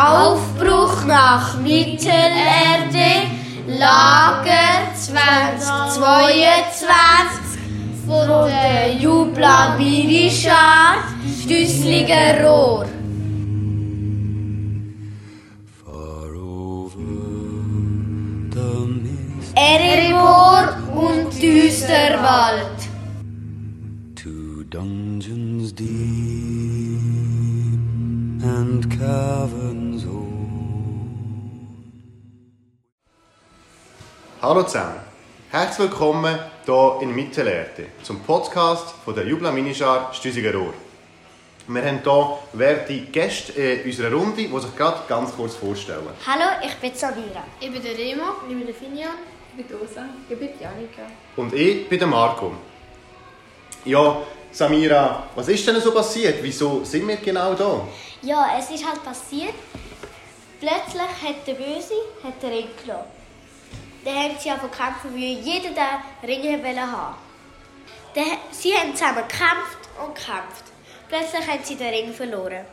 Aufbruch nach Mittelerde, Lager 2022 von der Jubla Mirischar, Stüssliger Rohr. Erebor und Düsterwald. Hallo zusammen, herzlich willkommen hier in Mittelerde zum Podcast von der Jubla Minischar Stüsiger Rohr. Wir haben hier werte Gäste in unserer Runde, die sich gerade ganz kurz vorstellen. Hallo, ich bin Samira. Ich bin der Remo. Ich bin der Finian. Ich bin Rosa. Ich bin Janika. Und ich bin der Marco. Ja, Samira, was ist denn so passiert? Wieso sind wir genau da? Ja, es ist halt passiert. Plötzlich hat der Böse hat den Ring genommen. Dann haben sie zu kämpfen, wie jeder den Ring wollte haben. Dann, sie haben zusammen gekämpft und gekämpft. Plötzlich haben sie den Ring verloren.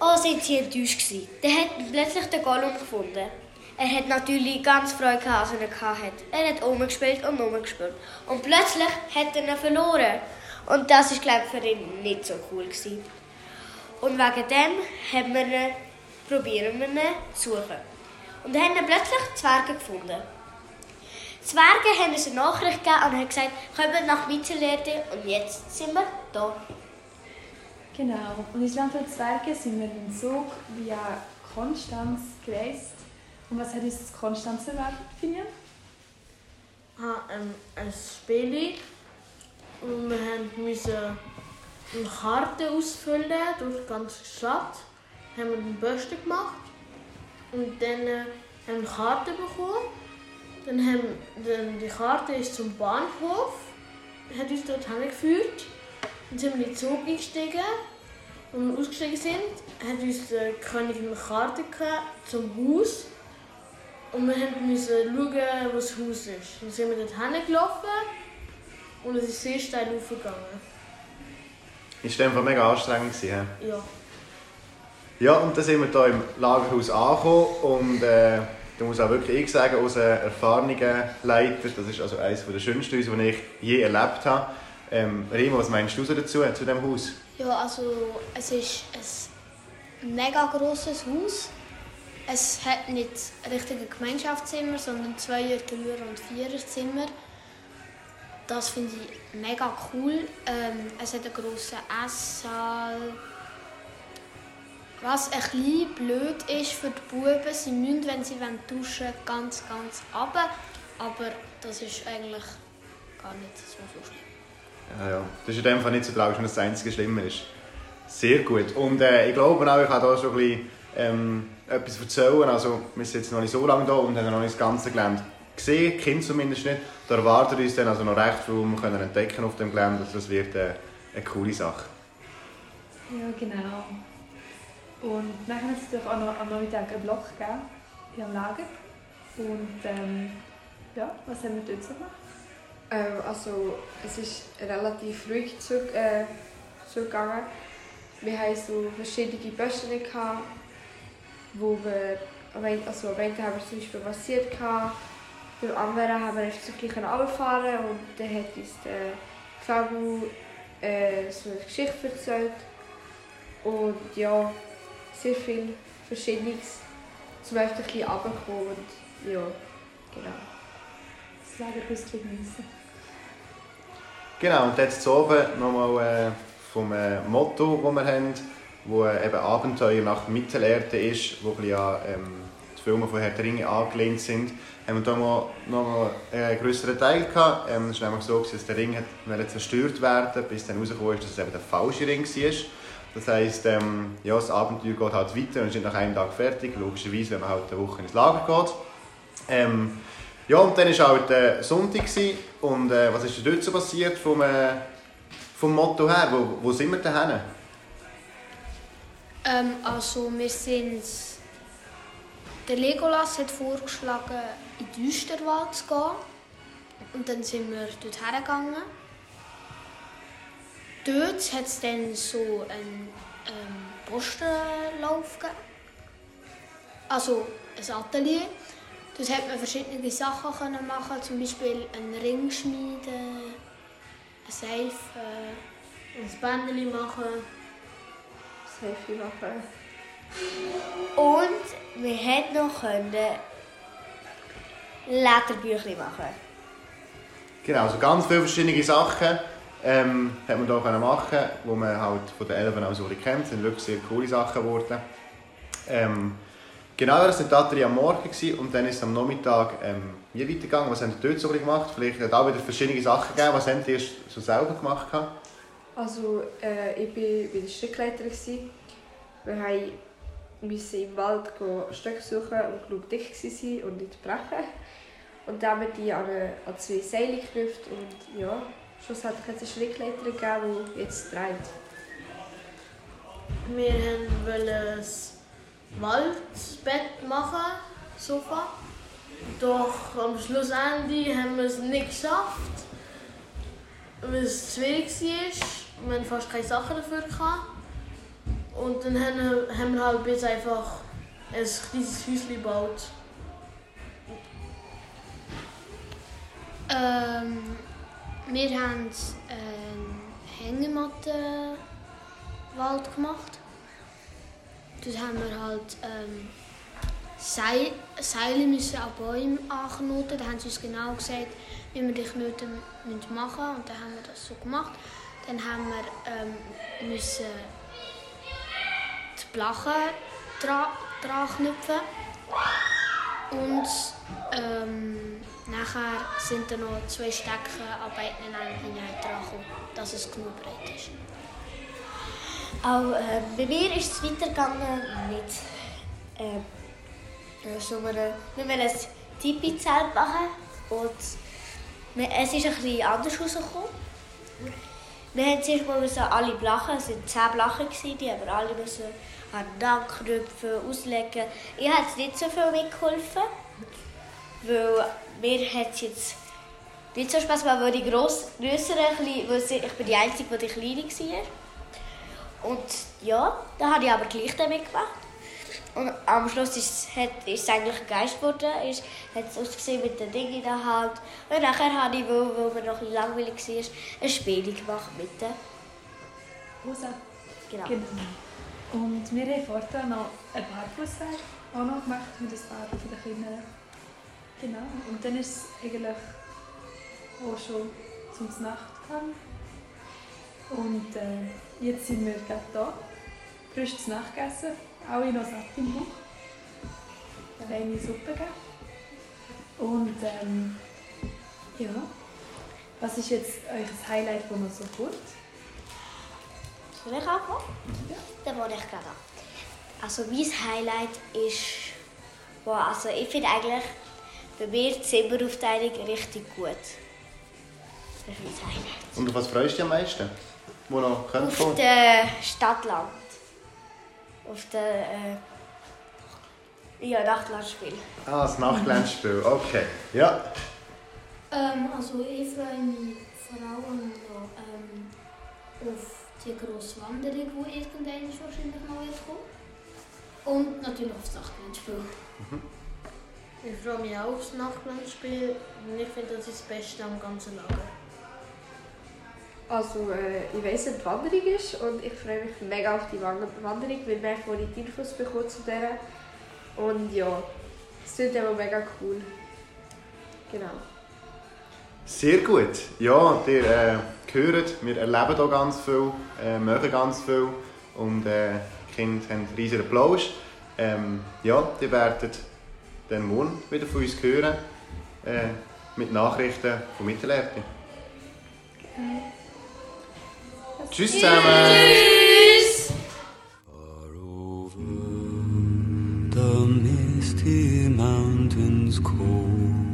Oh, sind sie enttäuscht gewesen. Dann hat plötzlich den Gollum gefunden. Er hat natürlich ganz Freude gehabt, als er ihn hatte. Er hat umgespielt und umgespielt. Und plötzlich hat er ihn verloren. Und das ist, glaube ich, für ihn nicht so cool gewesen. Und wegen dem haben wir ihn, probieren wir ihn zu suchen. Und dann haben wir plötzlich Zwerge gefunden. Die Zwerge haben uns eine Nachricht gegeben und haben gesagt, kommt nach Mittelerde und jetzt sind wir da. Genau. Und ins Land der Zwerge sind wir im Zug via Konstanz gereist. Und was hat uns das Konstanz erwartet, Finian? habe ähm, ein Spiel und wir haben müssen eine Karte ausfüllen durch die ganze Stadt. Haben wir den Besten gemacht und dann äh, haben wir eine Karte bekommen. Dann haben dann die Karte ist zum Bahnhof, hat uns dort hingeführt. Dann sind wir in den Zug eingestiegen. Als wir ausgestiegen sind, hat uns der König eine Karte gegeben zum Haus. Und wir mussten schauen, wo das Haus ist. Dann sind wir dort hingelaufen und es ist sehr steil aufgegangen. Ist Fall mega anstrengend gewesen? Ja. Ja, und dann sind wir hier im Lagerhaus angekommen und äh, da muss auch wirklich ich sagen, unser erfahrener Leiter, das ist also eines der schönsten Häuser, die ich je erlebt habe. Ähm, Remo, was meinst du dazu, zu diesem Haus? Ja, also es ist ein mega grosses Haus. Es hat nicht richtige Gemeinschaftszimmer, sondern Zweier-, Dreier- und Viererzimmer. Das finde ich mega cool. Ähm, es hat einen grossen Esssaal. Was ein bisschen blöd ist für die Buben, sie müssen, wenn sie duschen wollen, ganz, ganz runter. Aber das ist eigentlich gar nicht so, so schlimm. Ja, ja. Das ist in dem Fall nicht so tragisch, wenn das das einzige Schlimme ist. Sehr gut. Und äh, ich glaube auch, ich habe hier schon ein bisschen, ähm, etwas erzählen. Also, wir sind jetzt noch nicht so lange da und haben noch nicht das ganze Gelände gesehen, Kind zumindest nicht. Da erwartet uns dann also noch recht viel, wir können entdecken auf dem Gelände. Also, das wird äh, eine coole Sache. Ja, genau. Und dann hat es natürlich auch noch am Nachmittag einen Block gegeben, hier am Lager. Und ähm, ja, was haben wir dort so gemacht? Ähm, also es ist relativ ruhig zu, äh, zugegangen. Wir hatten so verschiedene Böschen, wo wir also am einen haben wir zum Beispiel massiert, beim anderen haben wir einfach so bisschen runterfahren und dann hat uns der Fabu äh, so eine Geschichte erzählt. Und ja, sehr viel Verschiedenes, zum einfach ein bisschen runterkommen und ja, genau. Das Lagerhaus geniessen. Genau, und jetzt oben nochmal äh, vom äh, Motto, das wir haben, wo äh, eben Abenteuer nach Mittelerde ist, wo ein bisschen an ähm, die Filme von Herr der Ringe angelehnt sind, haben wir da mal, noch mal einen größeren Teil gehabt. Ähm, es war nämlich so, dass der Ring hat zerstört werden bis dann herausgekommen ist, dass es eben der falsche Ring war. Das heisst, ähm, ja, das Abenteuer geht halt weiter und ist nach einem Tag fertig, logischerweise, wenn man halt eine Woche ins Lager geht. Ähm, ja, und dann war halt äh, Sonntag und äh, was ist denn dort so passiert vom, äh, vom Motto her? Wo, wo sind wir denn hin? Ähm, also wir sind... Der Legolas hat vorgeschlagen, in den Düsterwald zu gehen. Und dann sind wir dort hergegangen. Dort hat es dann so einen ähm, Postenlauf gegeben. also ein Atelier. Dort hat man verschiedene Sachen können machen, zum Beispiel einen Ring schmieden, eine Seife. Ein Bändchen machen. Selfie machen. Und wir hätten noch können Lederbücher machen. Genau, also ganz viele verschiedene Sachen ähm, hat man hier machen die man halt von den Elfen auch so kennt. Das sind wirklich sehr coole Sachen geworden. Ähm, genau, das war die am Morgen gewesen, und dann ist es am Nachmittag ähm, wie weitergegangen. Was habt ihr dort so gemacht? Vielleicht hat auch wieder verschiedene Sachen gegeben. Was habt ihr so selber gemacht? Also, äh, ich war bei der Stückleiter. gewesen. Wir haben müssen im Wald Stöcke suchen und genug dick waren und nicht brechen. Und dann haben wir die an, eine, an zwei Seile geknüpft und ja, schlussendlich hat es eine Strickleiter gegeben, die jetzt dreht. Wir wollten ein Waldbett machen, Sofa. Doch am Schlussende haben wir es nicht geschafft, weil es schwierig war. Wir hatten fast keine Sachen dafür. Gehabt. Und dann haben wir- haben wir halt jetzt einfach ein kleines Häuschen gebaut. Ähm, wir haben einen Hängemattenwald gemacht. Dort haben wir halt ähm, Seil, Seile müssen an Bäume anknoten. Da haben sie uns genau gesagt, wie wir die Knoten machen müssen. Und dann haben wir das so gemacht. Dann haben wir ähm, müssen die Blachen dra dran knüpfen. Nachher sind dann noch zwei Stecken an beiden Enden dran gekommen, dass es genug breit ist. Auch äh, bei mir ist es weitergegangen mit äh, so einem, wir wollen ein Tipi-Zelt machen und es ist bisschen anders rausgekommen. Wir haben zuerst alle Blachen, es waren zehn Blachen, die haben wir alle müssen an den Nacken knüpfen, auslegen. Ich habe nicht so viel mitgeholfen, weil mir hat es jetzt nicht so Spaß gemacht, weil die gross, grösseren, ich bin die Einzige, die die kleine war. Und ja, da habe ich aber gleich damit gemacht. Und am Schluss ist es, hat, ist es eigentlich ein Geist geworden. Ist, hat es ausgesehen mit den Dingen in der Hand. Und nachher habe ich, weil, weil mir noch ein langweilig war, ein Spiel gemacht mit den. Rosa. Genau. Genau. Und wir haben vorher noch ein Barfußseil auch noch gemacht mit ein paar von den Kindern. Genau. Und dann ist es eigentlich auch schon zum Nacht gegangen. Und äh, jetzt sind wir gerade da. Frisch zu Nacht gegessen. Alle noch satt im Bauch. Eine Suppe gegeben. Und ähm, ja. Was ist jetzt euch Highlight, das noch so kommt? Soll ich anfangen? Ja. Dann fange ich gerade an. Also mein Highlight ist, wow, also ich finde eigentlich bei mir die Zimmeraufteilung richtig gut. Das ist mein Highlight. Und auf was freust du dich am meisten? Wo noch Auf kommen? der Stadtland. Auf der äh, ja, Nachtlandspiel. Ah, das Nachtglänzspiel. Okay. Ja. Ähm, also ich freue mich vor allem noch ähm, auf die grosse Wanderung, die irgendwann wahrscheinlich mal wird kommen. Und natürlich auf das Nachtlandspiel. Ich freue mich auch aufs Nachtlandspiel und ich finde, das ist das Beste am ganzen Lager. Also, äh, ich weiss, was die Wanderung ist und ich freue mich mega auf die Wan- Wanderung, weil wir vorhin die Infos bekommen zu der. Und ja, es klingt immer mega cool. Genau. Sehr gut. Ja, ihr äh, hört, wir erleben hier ganz viel, äh, machen ganz viel und äh, die Kinder haben einen riesigen Applaus. Ähm, ja, ihr werdet dann morgen wieder von uns hören äh, mit Nachrichten von Mittelerde. Tschüss zusammen! Over the misty mountains cold.